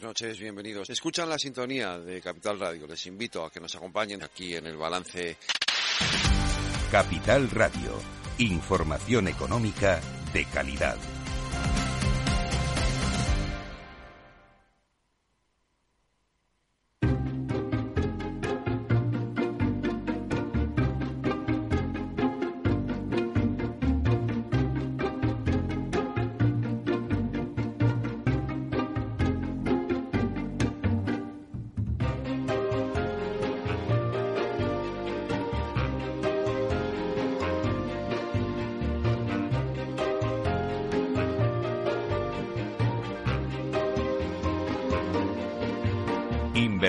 noches, bienvenidos. Escuchan la sintonía de Capital Radio. Les invito a que nos acompañen aquí en el balance. Capital Radio. Información económica de calidad.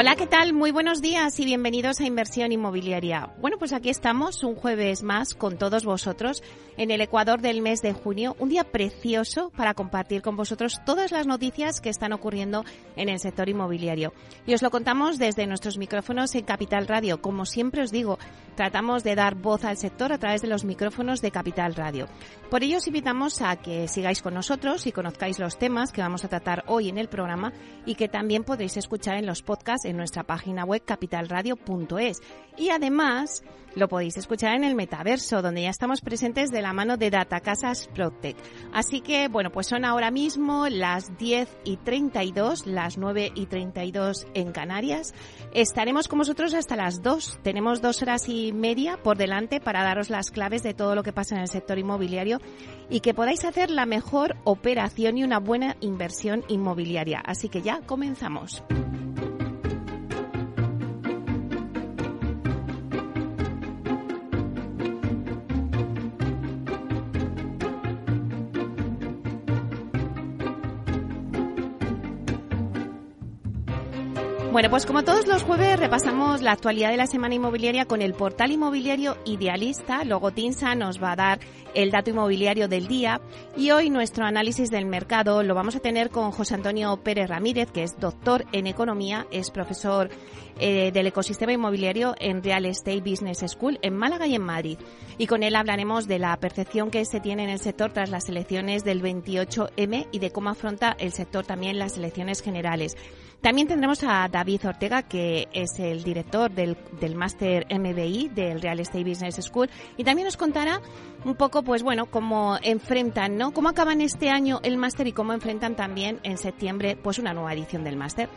Hola, ¿qué tal? Muy buenos días y bienvenidos a Inversión Inmobiliaria. Bueno, pues aquí estamos un jueves más con todos vosotros en el Ecuador del mes de junio, un día precioso para compartir con vosotros todas las noticias que están ocurriendo en el sector inmobiliario. Y os lo contamos desde nuestros micrófonos en Capital Radio. Como siempre os digo, tratamos de dar voz al sector a través de los micrófonos de Capital Radio. Por ello os invitamos a que sigáis con nosotros y conozcáis los temas que vamos a tratar hoy en el programa y que también podréis escuchar en los podcasts en nuestra página web capitalradio.es. Y además lo podéis escuchar en el metaverso, donde ya estamos presentes de la mano de Datacasas Protec. Así que, bueno, pues son ahora mismo las 10 y 32, las 9 y 32 en Canarias. Estaremos con vosotros hasta las 2. Tenemos dos horas y media por delante para daros las claves de todo lo que pasa en el sector inmobiliario y que podáis hacer la mejor operación y una buena inversión inmobiliaria. Así que ya comenzamos. Bueno, pues como todos los jueves repasamos la actualidad de la semana inmobiliaria con el portal inmobiliario Idealista. Logotinsa nos va a dar el dato inmobiliario del día y hoy nuestro análisis del mercado lo vamos a tener con José Antonio Pérez Ramírez, que es doctor en economía, es profesor eh, del ecosistema inmobiliario en Real Estate Business School en Málaga y en Madrid. Y con él hablaremos de la percepción que se tiene en el sector tras las elecciones del 28M y de cómo afronta el sector también las elecciones generales. También tendremos a David Ortega, que es el director del, del máster MBI del Real Estate Business School, y también nos contará un poco, pues bueno, cómo enfrentan, ¿no? Cómo acaban este año el máster y cómo enfrentan también en septiembre, pues una nueva edición del máster.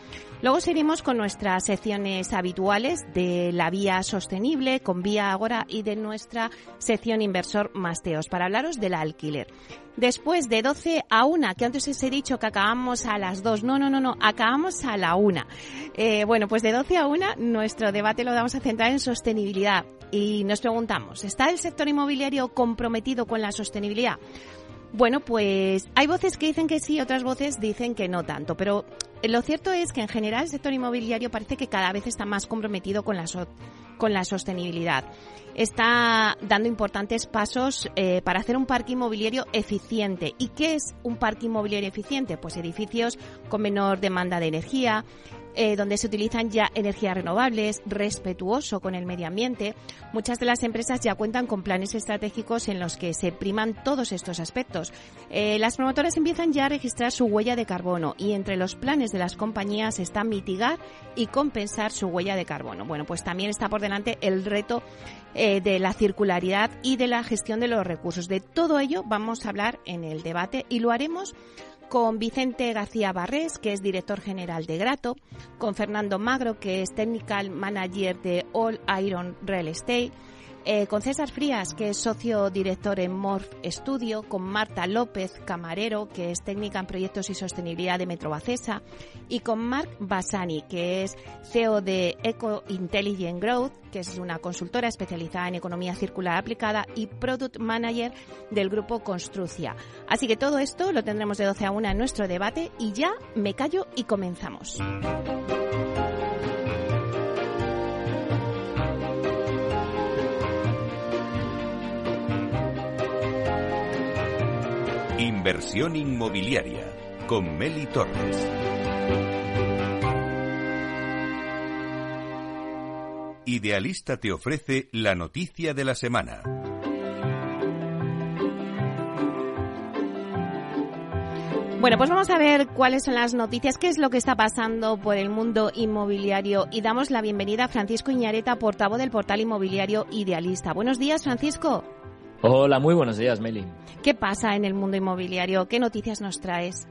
Luego seguiremos con nuestras secciones habituales de la vía sostenible, con Vía Agora y de nuestra sección inversor Masteos, para hablaros del alquiler. Después de 12 a 1, que antes os he dicho que acabamos a las 2. No, no, no, no, acabamos a la 1. Eh, bueno, pues de 12 a 1 nuestro debate lo vamos a centrar en sostenibilidad. Y nos preguntamos, ¿está el sector inmobiliario comprometido con la sostenibilidad? Bueno, pues hay voces que dicen que sí, otras voces dicen que no tanto, pero lo cierto es que en general el sector inmobiliario parece que cada vez está más comprometido con la, con la sostenibilidad. Está dando importantes pasos eh, para hacer un parque inmobiliario eficiente. ¿Y qué es un parque inmobiliario eficiente? Pues edificios con menor demanda de energía, eh, donde se utilizan ya energías renovables, respetuoso con el medio ambiente. Muchas de las empresas ya cuentan con planes estratégicos en los que se priman todos estos aspectos. Eh, las promotoras empiezan ya a registrar su huella de carbono y entre los planes de las compañías está mitigar y compensar su huella de carbono. Bueno, pues también está por delante el reto eh, de la circularidad y de la gestión de los recursos. De todo ello vamos a hablar en el debate y lo haremos con Vicente García Barrés, que es director general de Grato, con Fernando Magro, que es Technical Manager de All Iron Real Estate, eh, con César Frías, que es socio director en Morph Studio, con Marta López Camarero, que es técnica en proyectos y sostenibilidad de Metrobacesa, y con Marc Bassani, que es CEO de Eco Intelligent Growth, que es una consultora especializada en economía circular aplicada y Product Manager del grupo Construcia. Así que todo esto lo tendremos de 12 a 1 en nuestro debate y ya me callo y comenzamos. Inversión inmobiliaria con Meli Torres. Idealista te ofrece la noticia de la semana. Bueno, pues vamos a ver cuáles son las noticias, qué es lo que está pasando por el mundo inmobiliario y damos la bienvenida a Francisco Iñareta, portavoz del portal inmobiliario Idealista. Buenos días, Francisco. Hola, muy buenos días, Meli. ¿Qué pasa en el mundo inmobiliario? ¿Qué noticias nos traes?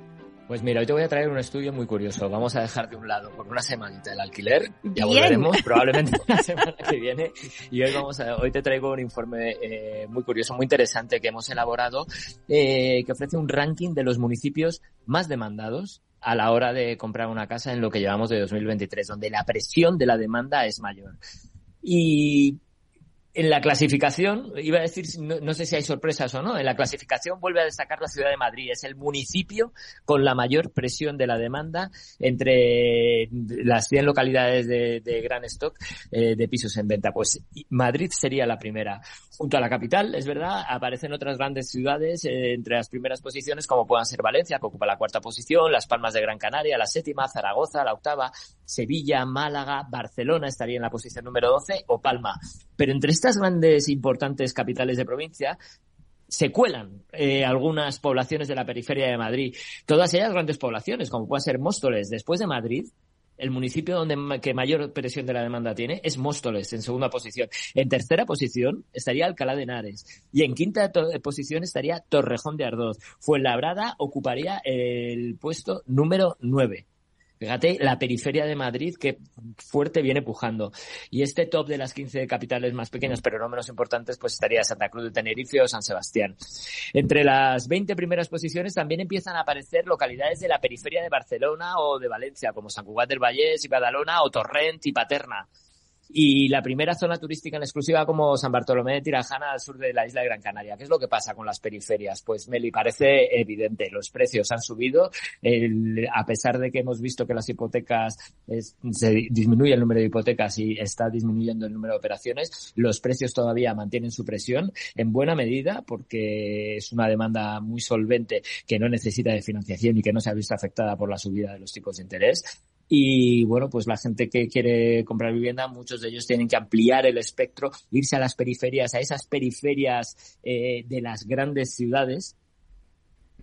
Pues mira, hoy te voy a traer un estudio muy curioso. Vamos a dejar de un lado por una semanita el alquiler. Ya volveremos probablemente la semana que viene. Y hoy vamos a, hoy te traigo un informe eh, muy curioso, muy interesante que hemos elaborado, eh, que ofrece un ranking de los municipios más demandados a la hora de comprar una casa en lo que llevamos de 2023, donde la presión de la demanda es mayor. Y en la clasificación, iba a decir, no, sé si hay sorpresas o no, en la clasificación vuelve a destacar la ciudad de Madrid. Es el municipio con la mayor presión de la demanda entre las 100 localidades de, gran stock eh, de pisos en venta. Pues Madrid sería la primera. Junto a la capital, es verdad, aparecen otras grandes ciudades eh, entre las primeras posiciones, como puedan ser Valencia, que ocupa la cuarta posición, Las Palmas de Gran Canaria, la séptima, Zaragoza, la octava, Sevilla, Málaga, Barcelona estaría en la posición número 12 o Palma. Pero entre estas grandes importantes capitales de provincia se cuelan eh, algunas poblaciones de la periferia de Madrid. Todas ellas grandes poblaciones, como puede ser Móstoles. Después de Madrid, el municipio donde que mayor presión de la demanda tiene es Móstoles, en segunda posición. En tercera posición estaría Alcalá de Henares. Y en quinta posición estaría Torrejón de Ardoz. Fuenlabrada ocuparía el puesto número nueve. Fíjate la periferia de Madrid que fuerte viene pujando. Y este top de las 15 capitales más pequeñas, pero no menos importantes, pues estaría Santa Cruz de Tenerife o San Sebastián. Entre las 20 primeras posiciones también empiezan a aparecer localidades de la periferia de Barcelona o de Valencia, como San Cugat del Vallés y Badalona o Torrent y Paterna y la primera zona turística en exclusiva como San Bartolomé de Tirajana al sur de la isla de Gran Canaria. ¿Qué es lo que pasa con las periferias? Pues Meli, parece evidente, los precios han subido, a pesar de que hemos visto que las hipotecas, se disminuye el número de hipotecas y está disminuyendo el número de operaciones, los precios todavía mantienen su presión en buena medida porque es una demanda muy solvente que no necesita de financiación y que no se ha visto afectada por la subida de los tipos de interés y bueno, pues la gente que quiere comprar vivienda, muchos de ellos tienen que ampliar el espectro, irse a las periferias, a esas periferias eh, de las grandes ciudades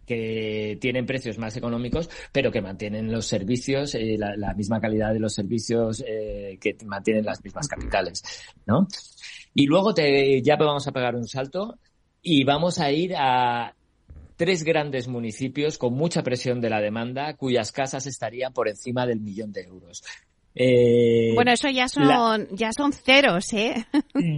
que tienen precios más económicos, pero que mantienen los servicios, eh, la, misma calidad de los servicios eh, que mantienen las mismas capitales, ¿no? Y luego te, ya vamos a pegar un salto y vamos a ir a tres grandes municipios con mucha presión de la demanda, cuyas casas estarían por encima del millón de euros. Eh, bueno, eso ya son, ya son ceros, ¿eh?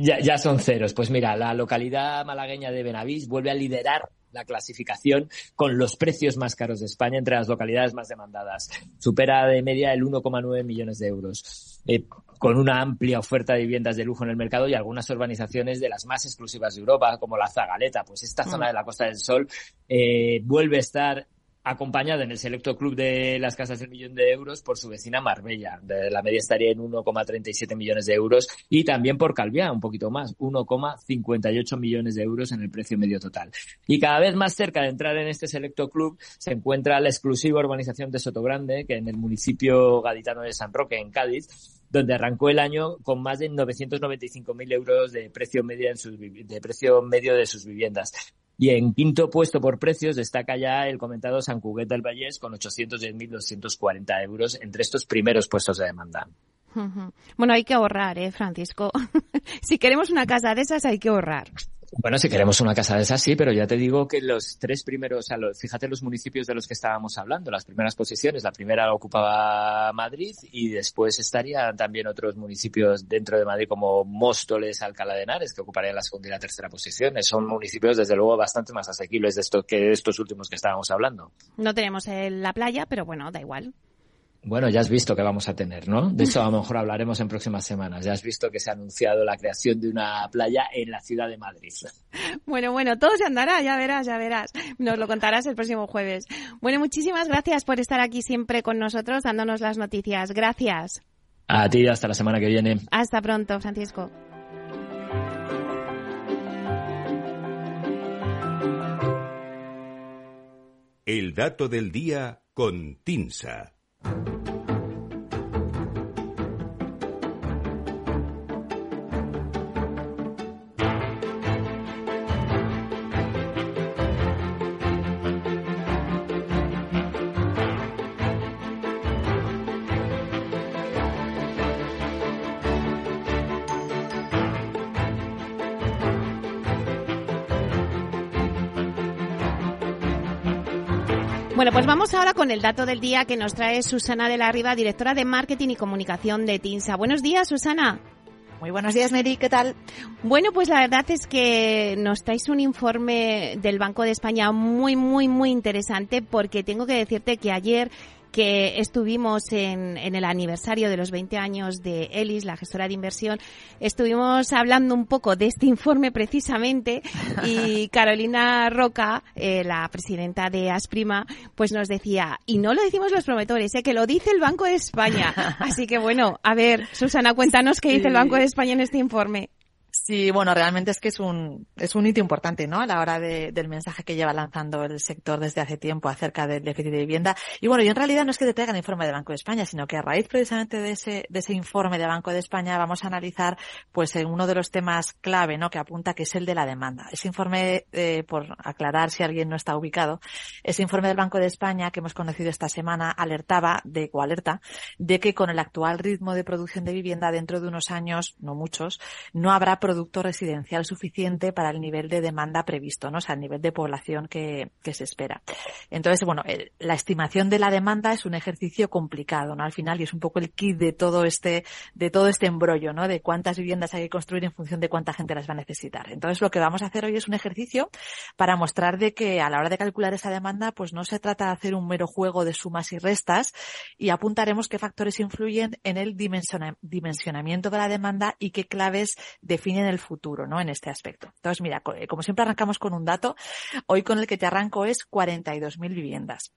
Ya, ya son ceros. Pues mira, la localidad malagueña de Benavís vuelve a liderar la clasificación con los precios más caros de España entre las localidades más demandadas. Supera de media el 1,9 millones de euros. Eh, con una amplia oferta de viviendas de lujo en el mercado y algunas urbanizaciones de las más exclusivas de Europa, como la Zagaleta. Pues esta zona mm. de la Costa del Sol eh, vuelve a estar acompañada en el selecto club de las casas del millón de euros por su vecina Marbella. la media estaría en 1,37 millones de euros y también por Calviá, un poquito más, 1,58 millones de euros en el precio medio total. Y cada vez más cerca de entrar en este selecto club se encuentra la exclusiva urbanización de Sotogrande, que en el municipio gaditano de San Roque, en Cádiz, donde arrancó el año con más de 995.000 euros de precio medio en sus, de precio medio de sus viviendas. Y en quinto puesto por precios destaca ya el comentado San Cuguet del Vallés con 810.240 euros entre estos primeros puestos de demanda. Bueno, hay que ahorrar, ¿eh, Francisco? si queremos una casa de esas, hay que ahorrar. Bueno, si queremos una casa de esas, sí, pero ya te digo que los tres primeros, o sea, fíjate los municipios de los que estábamos hablando, las primeras posiciones, la primera ocupaba Madrid y después estarían también otros municipios dentro de Madrid como Móstoles, Alcalá de Henares, que ocuparían la segunda y la tercera posición. Son municipios, desde luego, bastante más asequibles de que estos últimos que estábamos hablando. No tenemos la playa, pero bueno, da igual. Bueno, ya has visto que vamos a tener, ¿no? De eso a lo mejor hablaremos en próximas semanas. Ya has visto que se ha anunciado la creación de una playa en la ciudad de Madrid. Bueno, bueno, todo se andará, ya verás, ya verás. Nos lo contarás el próximo jueves. Bueno, muchísimas gracias por estar aquí siempre con nosotros, dándonos las noticias. Gracias. A ti, hasta la semana que viene. Hasta pronto, Francisco. El dato del día con Tinsa. Vamos ahora con el dato del día que nos trae Susana de la Riva, directora de Marketing y Comunicación de TINSA. Buenos días, Susana. Muy buenos días, Mary. ¿Qué tal? Bueno, pues la verdad es que nos traes un informe del Banco de España muy, muy, muy interesante porque tengo que decirte que ayer que estuvimos en, en, el aniversario de los 20 años de Elis, la gestora de inversión, estuvimos hablando un poco de este informe precisamente y Carolina Roca, eh, la presidenta de Asprima, pues nos decía, y no lo decimos los promotores, eh, que lo dice el Banco de España. Así que bueno, a ver, Susana, cuéntanos qué dice el Banco de España en este informe. Sí, bueno, realmente es que es un, es un hito importante, ¿no? A la hora de, del mensaje que lleva lanzando el sector desde hace tiempo acerca del déficit de vivienda. Y bueno, y en realidad no es que te traigan el informe de Banco de España, sino que a raíz precisamente de ese, de ese informe de Banco de España vamos a analizar, pues, en uno de los temas clave, ¿no? Que apunta que es el de la demanda. Ese informe, eh, por aclarar si alguien no está ubicado, ese informe del Banco de España que hemos conocido esta semana alertaba de, o alerta, de que con el actual ritmo de producción de vivienda dentro de unos años, no muchos, no habrá producto residencial suficiente para el nivel de demanda previsto, ¿no? O sea, el nivel de población que, que se espera. Entonces, bueno, la estimación de la demanda es un ejercicio complicado, ¿no? Al final, y es un poco el kit de todo este, de todo este embrollo, ¿no? De cuántas viviendas hay que construir en función de cuánta gente las va a necesitar. Entonces, lo que vamos a hacer hoy es un ejercicio para mostrar de que a la hora de calcular esa demanda, pues no se trata de hacer un mero juego de sumas y restas y apuntaremos qué factores influyen en el dimensionamiento de la demanda y qué claves definen en el futuro, ¿no? En este aspecto. Entonces, mira, eh, como siempre arrancamos con un dato, hoy con el que te arranco es 42.000 viviendas.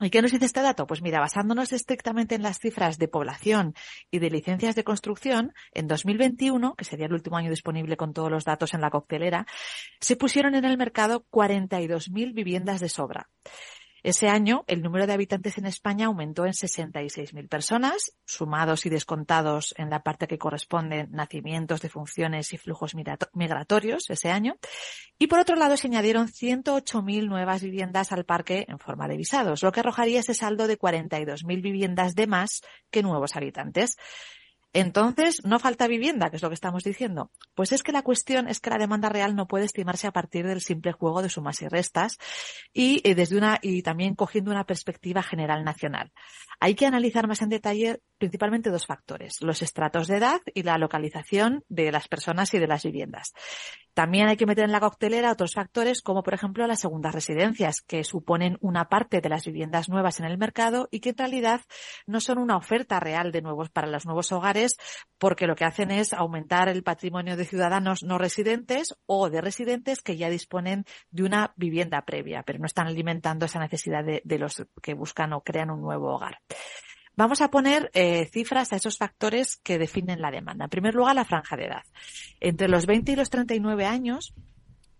¿Y qué nos dice este dato? Pues mira, basándonos estrictamente en las cifras de población y de licencias de construcción, en 2021, que sería el último año disponible con todos los datos en la coctelera, se pusieron en el mercado 42.000 viviendas de sobra. Ese año, el número de habitantes en España aumentó en 66.000 personas, sumados y descontados en la parte que corresponden nacimientos, defunciones y flujos migratorios ese año. Y por otro lado, se añadieron 108.000 nuevas viviendas al parque en forma de visados, lo que arrojaría ese saldo de 42.000 viviendas de más que nuevos habitantes. Entonces, no falta vivienda, que es lo que estamos diciendo. Pues es que la cuestión es que la demanda real no puede estimarse a partir del simple juego de sumas y restas y eh, desde una y también cogiendo una perspectiva general nacional. Hay que analizar más en detalle principalmente dos factores, los estratos de edad y la localización de las personas y de las viviendas. También hay que meter en la coctelera otros factores como por ejemplo las segundas residencias, que suponen una parte de las viviendas nuevas en el mercado y que en realidad no son una oferta real de nuevos para los nuevos hogares porque lo que hacen es aumentar el patrimonio de ciudadanos no residentes o de residentes que ya disponen de una vivienda previa, pero no están alimentando esa necesidad de, de los que buscan o crean un nuevo hogar. Vamos a poner eh, cifras a esos factores que definen la demanda. En primer lugar, la franja de edad. Entre los 20 y los 39 años,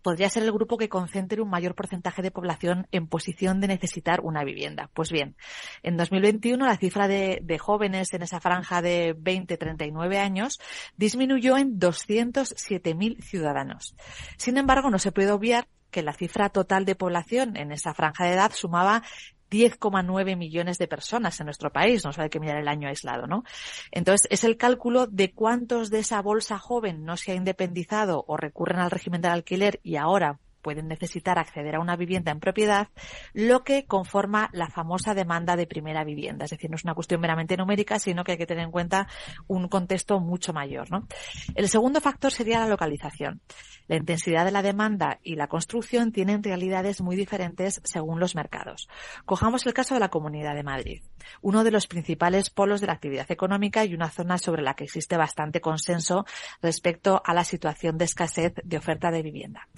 podría ser el grupo que concentre un mayor porcentaje de población en posición de necesitar una vivienda. Pues bien, en 2021 la cifra de, de jóvenes en esa franja de 20-39 años disminuyó en 207.000 ciudadanos. Sin embargo, no se puede obviar que la cifra total de población en esa franja de edad sumaba 10,9 millones de personas en nuestro país, no hay que mirar el año aislado, ¿no? Entonces, es el cálculo de cuántos de esa bolsa joven no se ha independizado o recurren al régimen del alquiler y ahora pueden necesitar acceder a una vivienda en propiedad, lo que conforma la famosa demanda de primera vivienda. Es decir, no es una cuestión meramente numérica, sino que hay que tener en cuenta un contexto mucho mayor. ¿no? El segundo factor sería la localización. La intensidad de la demanda y la construcción tienen realidades muy diferentes según los mercados. Cojamos el caso de la Comunidad de Madrid, uno de los principales polos de la actividad económica y una zona sobre la que existe bastante consenso respecto a la situación de escasez de oferta de vivienda.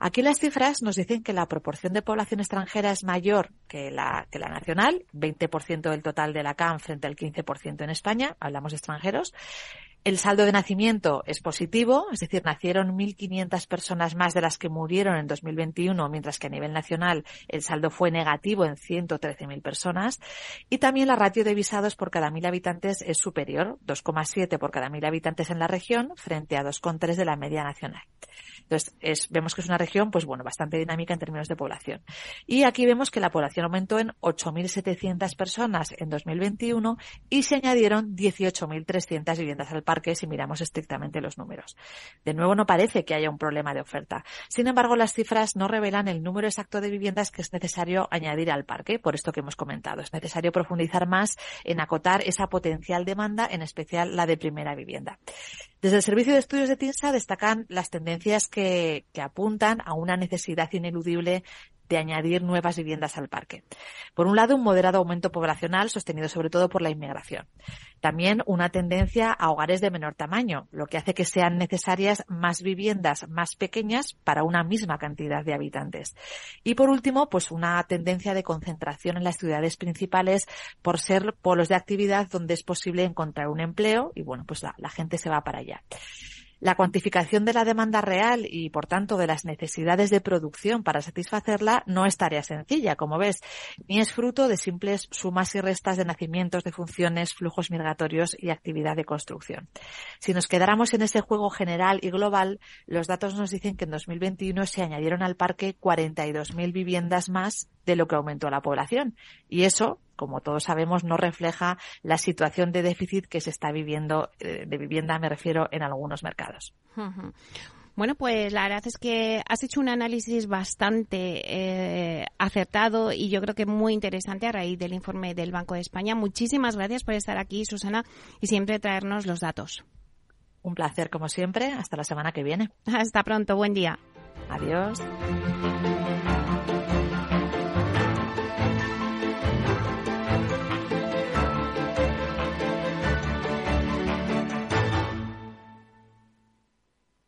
Aquí las cifras nos dicen que la proporción de población extranjera es mayor que la, nacional, 20% del total de la CAM frente al 15% en España, hablamos de extranjeros. El saldo de nacimiento es positivo, es decir, nacieron 1.500 personas más de las que murieron en 2021, mientras que a nivel nacional el saldo fue negativo en 113.000 personas. Y también la ratio de visados por cada 1.000 habitantes es superior, 2,7 por cada 1.000 habitantes en la región, frente a 2,3 de la media nacional. Entonces, es, vemos que es una región, pues bueno, bastante dinámica en términos de población. Y aquí vemos que la población aumentó en 8.700 personas en 2021 y se añadieron 18.300 viviendas al parque si miramos estrictamente los números. De nuevo, no parece que haya un problema de oferta. Sin embargo, las cifras no revelan el número exacto de viviendas que es necesario añadir al parque, por esto que hemos comentado. Es necesario profundizar más en acotar esa potencial demanda, en especial la de primera vivienda. Desde el Servicio de Estudios de TINSA destacan las tendencias que, que apuntan a una necesidad ineludible de añadir nuevas viviendas al parque. Por un lado, un moderado aumento poblacional sostenido sobre todo por la inmigración. También una tendencia a hogares de menor tamaño, lo que hace que sean necesarias más viviendas más pequeñas para una misma cantidad de habitantes. Y por último, pues una tendencia de concentración en las ciudades principales por ser polos de actividad donde es posible encontrar un empleo y bueno, pues la, la gente se va para allá. La cuantificación de la demanda real y, por tanto, de las necesidades de producción para satisfacerla no es tarea sencilla, como ves, ni es fruto de simples sumas y restas de nacimientos, de funciones, flujos migratorios y actividad de construcción. Si nos quedáramos en ese juego general y global, los datos nos dicen que en 2021 se añadieron al parque 42.000 viviendas más de lo que aumentó la población. Y eso, como todos sabemos, no refleja la situación de déficit que se está viviendo eh, de vivienda, me refiero, en algunos mercados. Bueno, pues la verdad es que has hecho un análisis bastante eh, acertado y yo creo que muy interesante a raíz del informe del Banco de España. Muchísimas gracias por estar aquí, Susana, y siempre traernos los datos. Un placer, como siempre. Hasta la semana que viene. Hasta pronto. Buen día. Adiós.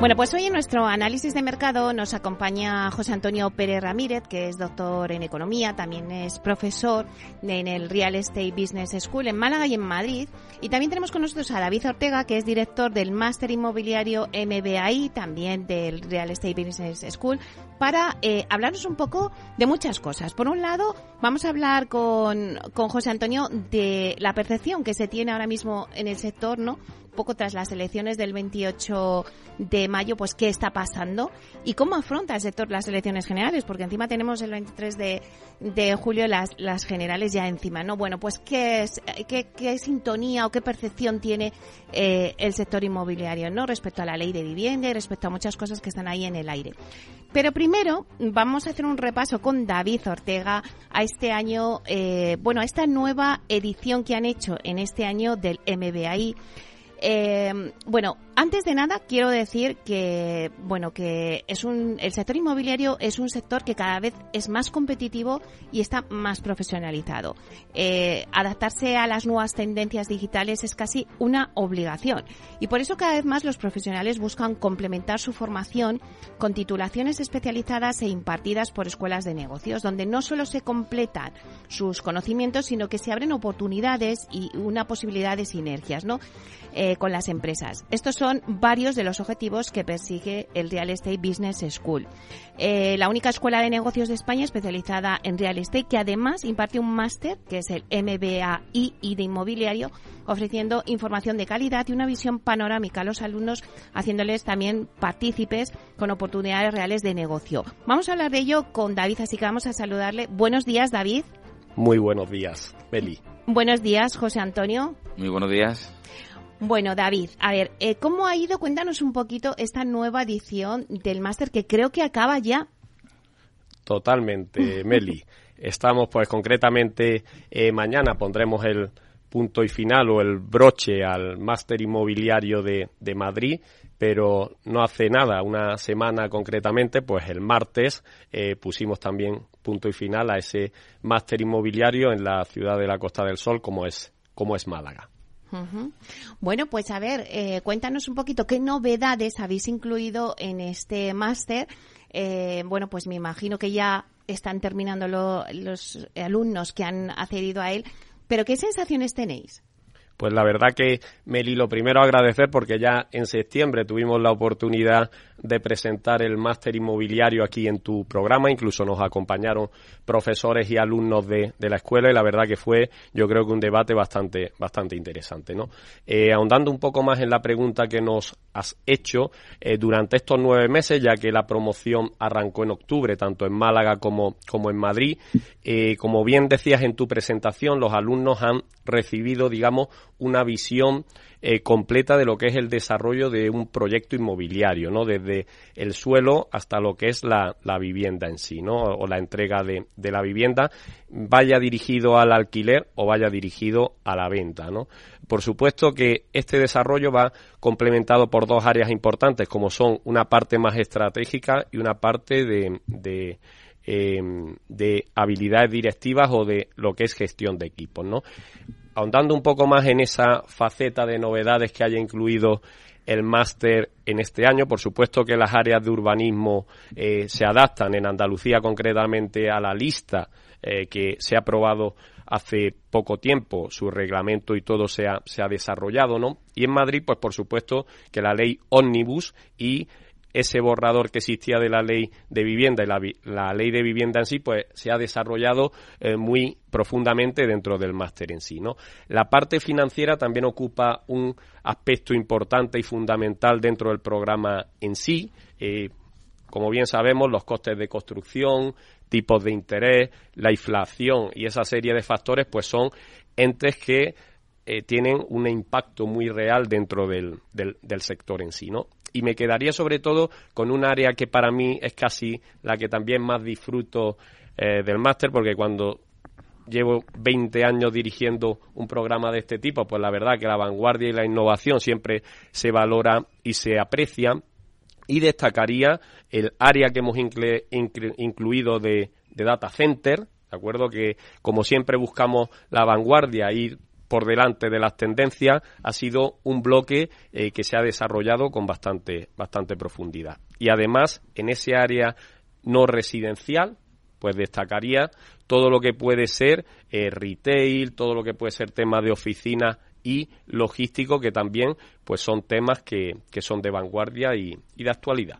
Bueno, pues hoy en nuestro análisis de mercado nos acompaña José Antonio Pérez Ramírez, que es doctor en economía, también es profesor en el Real Estate Business School en Málaga y en Madrid. Y también tenemos con nosotros a David Ortega, que es director del máster inmobiliario MBAI, también del Real Estate Business School, para eh, hablarnos un poco de muchas cosas. Por un lado, vamos a hablar con, con José Antonio de la percepción que se tiene ahora mismo en el sector, ¿no? Poco tras las elecciones del 28 de mayo, pues qué está pasando y cómo afronta el sector las elecciones generales, porque encima tenemos el 23 de, de julio las, las generales ya encima, ¿no? Bueno, pues qué es, qué, qué sintonía o qué percepción tiene eh, el sector inmobiliario, ¿no? Respecto a la ley de vivienda y respecto a muchas cosas que están ahí en el aire. Pero primero vamos a hacer un repaso con David Ortega a este año, eh, bueno, a esta nueva edición que han hecho en este año del MBAI eh, bueno, Antes de nada, quiero decir que, bueno, que es un, el sector inmobiliario es un sector que cada vez es más competitivo y está más profesionalizado. Eh, adaptarse a las nuevas tendencias digitales es casi una obligación y por eso cada vez más los profesionales buscan complementar su formación con titulaciones especializadas e impartidas por escuelas de negocios, donde no solo se completan sus conocimientos, sino que se abren oportunidades y una posibilidad de sinergias, ¿no? Eh, con las empresas. Estos son varios de los objetivos que persigue el Real Estate Business School. Eh, la única escuela de negocios de España especializada en real estate que además imparte un máster que es el MBAI y de inmobiliario ofreciendo información de calidad y una visión panorámica a los alumnos haciéndoles también partícipes con oportunidades reales de negocio. Vamos a hablar de ello con David, así que vamos a saludarle. Buenos días, David. Muy buenos días, Beli. Buenos días, José Antonio. Muy buenos días. Bueno, David, a ver, eh, ¿cómo ha ido? Cuéntanos un poquito esta nueva edición del máster que creo que acaba ya. Totalmente, Meli. Estamos, pues, concretamente, eh, mañana pondremos el punto y final o el broche al máster inmobiliario de, de Madrid, pero no hace nada, una semana concretamente, pues el martes eh, pusimos también punto y final a ese máster inmobiliario en la ciudad de la Costa del Sol, como es, como es Málaga. Bueno, pues a ver, eh, cuéntanos un poquito qué novedades habéis incluido en este máster. Eh, bueno, pues me imagino que ya están terminando los alumnos que han accedido a él, pero ¿qué sensaciones tenéis? Pues la verdad que, Meli, lo primero agradecer porque ya en septiembre tuvimos la oportunidad de presentar el máster inmobiliario aquí en tu programa. Incluso nos acompañaron profesores y alumnos de, la escuela y la verdad que fue, yo creo que un debate bastante, bastante interesante. ¿no? Eh, ahondando un poco más en la pregunta que nos has hecho, eh, durante estos nueve meses, ya que la promoción arrancó en octubre, tanto en Málaga como, como en Madrid, eh, como bien decías en tu presentación, los alumnos han recibido, digamos, una visión eh, completa de lo que es el desarrollo de un proyecto inmobiliario, ¿no? Desde el suelo hasta lo que es la, vivienda en sí, ¿no? O la entrega de, la vivienda, vaya dirigido al alquiler o vaya dirigido a la venta, ¿no? Por supuesto que este desarrollo va complementado por dos áreas importantes, como son una parte más estratégica y una parte de, de em, de habilidades directivas o de lo que es gestión de equipos, ¿no? ahondando un poco más en esa faceta de novedades que haya incluido el máster en este año. Por supuesto que las áreas de urbanismo eh, se adaptan en Andalucía concretamente a la lista eh, que se ha aprobado hace poco tiempo, su reglamento y todo se ha, se ha desarrollado, ¿no? Y en Madrid, pues por supuesto que la ley Omnibus y ese borrador que existía de la ley de vivienda y la, ley de vivienda en sí, pues se ha desarrollado eh, muy profundamente dentro del máster en sí. La parte financiera también ocupa un aspecto importante y fundamental dentro del programa en sí. Eh, como bien sabemos, los costes de construcción, tipos de interés, la inflación y esa serie de factores, pues son entes que eh, tienen un impacto muy real dentro del, sector en sí. Y me quedaría sobre todo con un área que para mí es casi la que también más disfruto eh, del máster, porque cuando llevo 20 años dirigiendo un programa de este tipo, pues la verdad que la vanguardia y la innovación siempre se valora y se aprecia. Y destacaría el área que hemos incluido de, de data center, ¿de acuerdo? Que como siempre buscamos la vanguardia, ir por delante de las tendencias, ha sido un bloque eh, que se ha desarrollado con bastante, bastante profundidad. Y además, en ese área no residencial, pues destacaría todo lo que puede ser eh, retail, todo lo que puede ser tema de oficina y logístico, que también pues son temas que, que son de vanguardia y, de actualidad.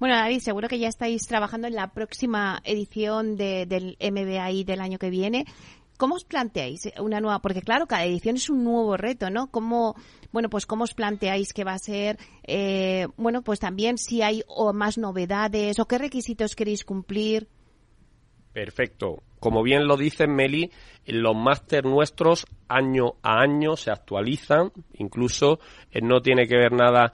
Bueno, David, seguro que ya estáis trabajando en la próxima edición del MBAI del año que viene. ¿Cómo os planteáis una nueva? Porque claro, cada edición es un nuevo reto, ¿no? ¿Cómo, bueno, pues cómo os planteáis que va a ser? Eh, bueno, pues también si hay más novedades o qué requisitos queréis cumplir. Perfecto. Como bien lo dice Meli, los máster nuestros año a año se actualizan, incluso eh, no tiene que ver nada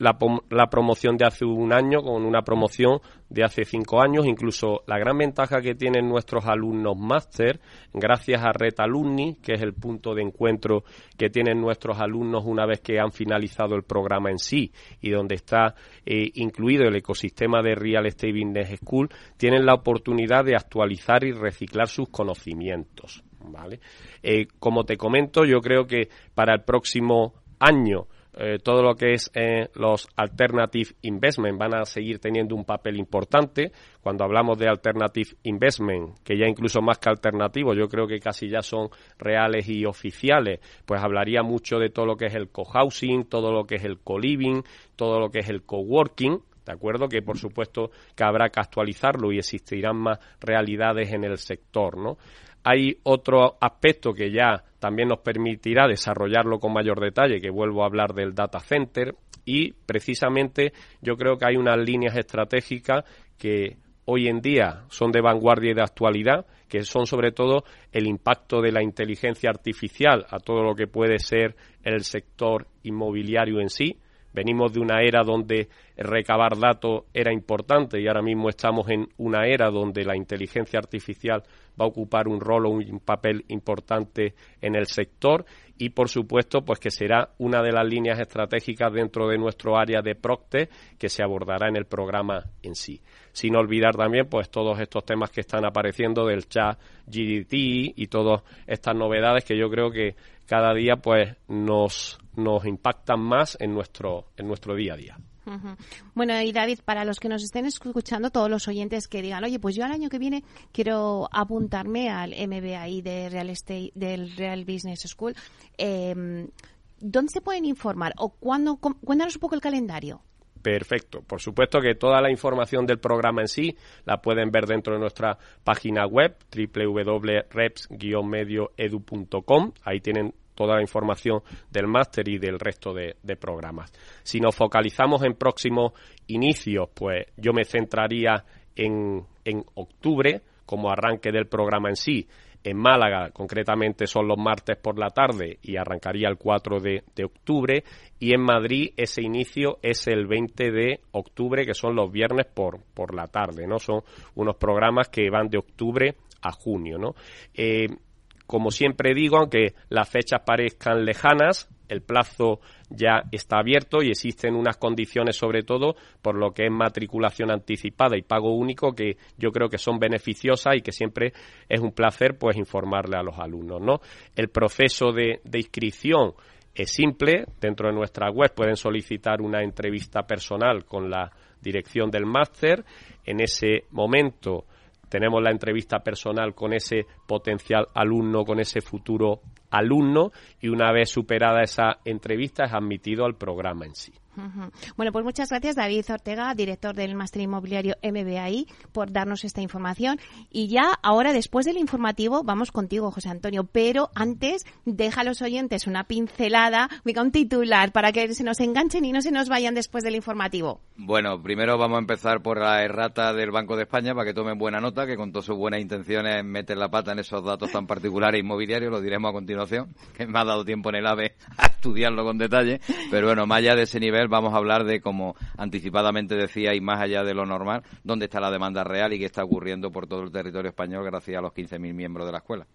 la, promoción de hace un año con una promoción de hace cinco años. Incluso la gran ventaja que tienen nuestros alumnos máster, gracias a Red Alumni, que es el punto de encuentro que tienen nuestros alumnos una vez que han finalizado el programa en sí y donde está eh, incluido el ecosistema de Real Estate Business School, tienen la oportunidad de actualizar y reciclar sus conocimientos. ¿vale? Eh, como te comento, yo creo que para el próximo año eh, todo lo que es eh, los alternative investment van a seguir teniendo un papel importante. Cuando hablamos de alternative investment, que ya incluso más que alternativo, yo creo que casi ya son reales y oficiales, pues hablaría mucho de todo lo que es el cohousing, todo lo que es el co-living, todo lo que es el coworking, ¿de acuerdo? Que por supuesto que habrá que actualizarlo y existirán más realidades en el sector, ¿no? Hay otro aspecto que ya también nos permitirá desarrollarlo con mayor detalle, que vuelvo a hablar del data center y precisamente yo creo que hay unas líneas estratégicas que hoy en día son de vanguardia y de actualidad, que son sobre todo el impacto de la inteligencia artificial a todo lo que puede ser el sector inmobiliario en sí, Venimos de una era donde recabar datos era importante y ahora mismo estamos en una era donde la inteligencia artificial va a ocupar un rol o un papel importante en el sector y por supuesto pues que será una de las líneas estratégicas dentro de nuestro área de Procte que se abordará en el programa en sí. Sin olvidar también pues todos estos temas que están apareciendo del chat GDT y todas estas novedades que yo creo que cada día pues nos, nos impactan más en nuestro, en nuestro día a día. Bueno, y David, para los que nos estén escuchando, todos los oyentes que digan, oye, pues yo al año que viene quiero apuntarme al MBA de Real Estate, del Real Business School, eh, ¿dónde se pueden informar? ¿O cuándo? Cuéntanos un poco el calendario. Perfecto. Por supuesto que toda la información del programa en sí la pueden ver dentro de nuestra página web www.reps-medioedu.com. Ahí tienen toda la información del máster y del resto de, programas. Si nos focalizamos en próximos inicios, pues yo me centraría en, en octubre como arranque del programa en sí. En Málaga, concretamente, son los martes por la tarde y arrancaría el 4 de, octubre. Y en Madrid, ese inicio es el 20 de octubre, que son los viernes por, por la tarde, ¿no? Son unos programas que van de octubre a junio, ¿no? Eh, como siempre digo, aunque las fechas parezcan lejanas, el plazo ya está abierto y existen unas condiciones sobre todo por lo que es matriculación anticipada y pago único que yo creo que son beneficiosas y que siempre es un placer pues informarle a los alumnos, ¿no? El proceso de, de inscripción es simple, dentro de nuestra web pueden solicitar una entrevista personal con la dirección del máster, en ese momento tenemos la entrevista personal con ese potencial alumno, con ese futuro alumno y una vez superada esa entrevista es admitido al programa en sí. Bueno, pues muchas gracias David Ortega, director del Máster Inmobiliario MBAI, por darnos esta información. Y ya ahora, después del informativo, vamos contigo, José Antonio. Pero antes, deja a los oyentes una pincelada, un titular, para que se nos enganchen y no se nos vayan después del informativo. Bueno, primero vamos a empezar por la errata del Banco de España, para que tomen buena nota, que con todas sus buenas intenciones meten la pata en esos datos tan particulares inmobiliarios, lo diremos a continuación, que me ha dado tiempo en el AVE a estudiarlo con detalle. Pero bueno, más allá de ese nivel, vamos a hablar de, como anticipadamente decía, y más allá de lo normal, dónde está la demanda real y qué está ocurriendo por todo el territorio español gracias a los 15.000 miembros de la escuela.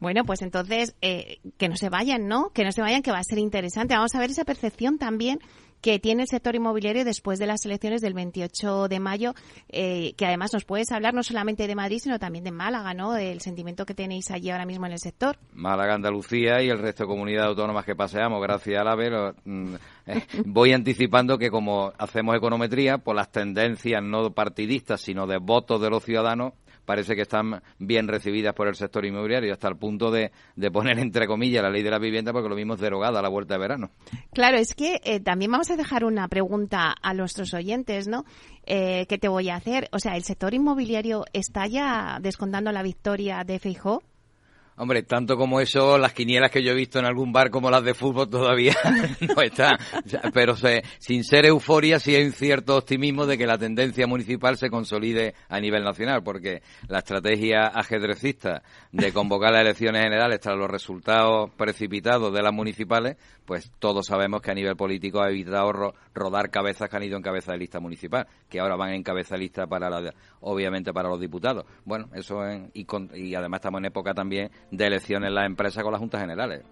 Bueno, pues entonces, eh, que no se vayan, ¿no? Que no se vayan, que va a ser interesante. Vamos a ver esa percepción también que tiene el sector inmobiliario después de las elecciones del 28 de mayo, eh, que además nos puedes hablar no solamente de Madrid, sino también de Málaga, ¿no? El sentimiento que tenéis allí ahora mismo en el sector. Málaga, Andalucía y el resto de comunidades autónomas que paseamos, gracias a la eh, voy anticipando que como hacemos econometría, por las tendencias no partidistas, sino de votos de los ciudadanos, parece que están bien recibidas por el sector inmobiliario hasta el punto de, poner entre comillas la ley de la vivienda porque lo mismo es derogada a la vuelta de verano. Claro, es que eh, también vamos a dejar una pregunta a nuestros oyentes, ¿no? Eh, ¿Qué te voy a hacer? O sea, ¿el sector inmobiliario está ya descontando la victoria de Feijó? Hombre, tanto como eso, las quinielas que yo he visto en algún bar como las de fútbol todavía no están. Pero sin ser euforia, sí hay un cierto optimismo de que la tendencia municipal se consolide a nivel nacional, porque la estrategia ajedrecista de convocar las elecciones generales tras los resultados precipitados de las municipales, pues todos sabemos que a nivel político ha evitado rodar cabezas que han ido en cabeza de lista municipal, que ahora van en cabeza de lista para la, obviamente para los diputados. Bueno, eso y, y además estamos en época también de elecciones en las empresas con las juntas generales.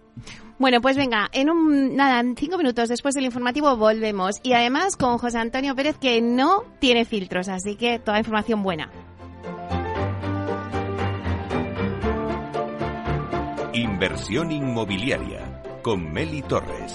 Bueno, pues venga, en un nada, en cinco minutos después del informativo volvemos y además con José Antonio Pérez que no tiene filtros, así que toda información buena. Inversión inmobiliaria con Meli Torres.